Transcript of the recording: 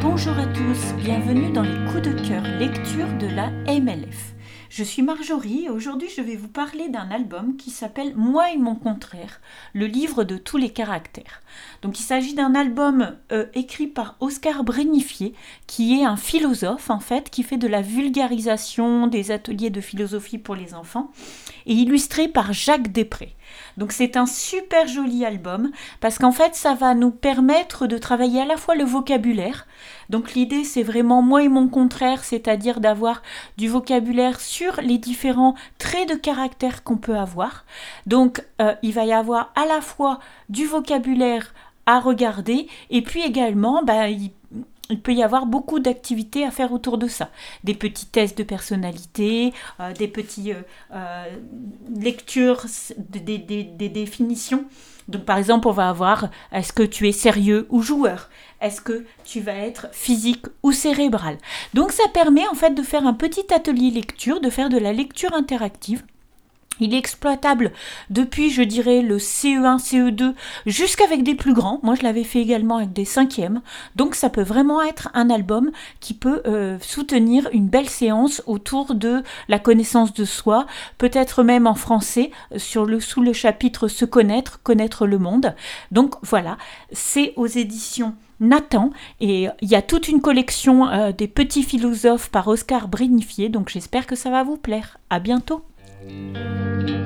Bonjour à tous, bienvenue dans les coups de cœur lecture de la MLF. Je suis Marjorie et aujourd'hui je vais vous parler d'un album qui s'appelle Moi et mon contraire, le livre de tous les caractères. Donc il s'agit d'un album euh, écrit par Oscar Brénifier, qui est un philosophe en fait, qui fait de la vulgarisation des ateliers de philosophie pour les enfants, et illustré par Jacques Després. Donc c'est un super joli album parce qu'en fait ça va nous permettre de travailler à la fois le vocabulaire. Donc l'idée c'est vraiment moi et mon contraire, c'est-à-dire d'avoir du vocabulaire sur les différents traits de caractère qu'on peut avoir. Donc euh, il va y avoir à la fois du vocabulaire à regarder et puis également bah, il peut y avoir beaucoup d'activités à faire autour de ça. Des petits tests de personnalité, euh, des petites euh, euh, lectures des, des, définitions. Donc par exemple, on va avoir est-ce que tu es sérieux ou joueur? Est-ce que tu vas être physique ou cérébral? Donc ça permet en fait de faire un petit atelier lecture, de faire de la lecture interactive il est exploitable depuis, je dirais, le CE1, CE2, jusqu'avec des plus grands. Moi, je l'avais fait également avec des cinquièmes. Donc, ça peut vraiment être un album qui peut euh, soutenir une belle séance autour de la connaissance de soi, peut-être même en français, sur le, sous le chapitre Se connaître, connaître le monde. Donc, voilà, c'est aux éditions Nathan et il y a toute une collection euh, des petits philosophes par Oscar Brinifier. Donc, j'espère que ça va vous plaire. À bientôt! Música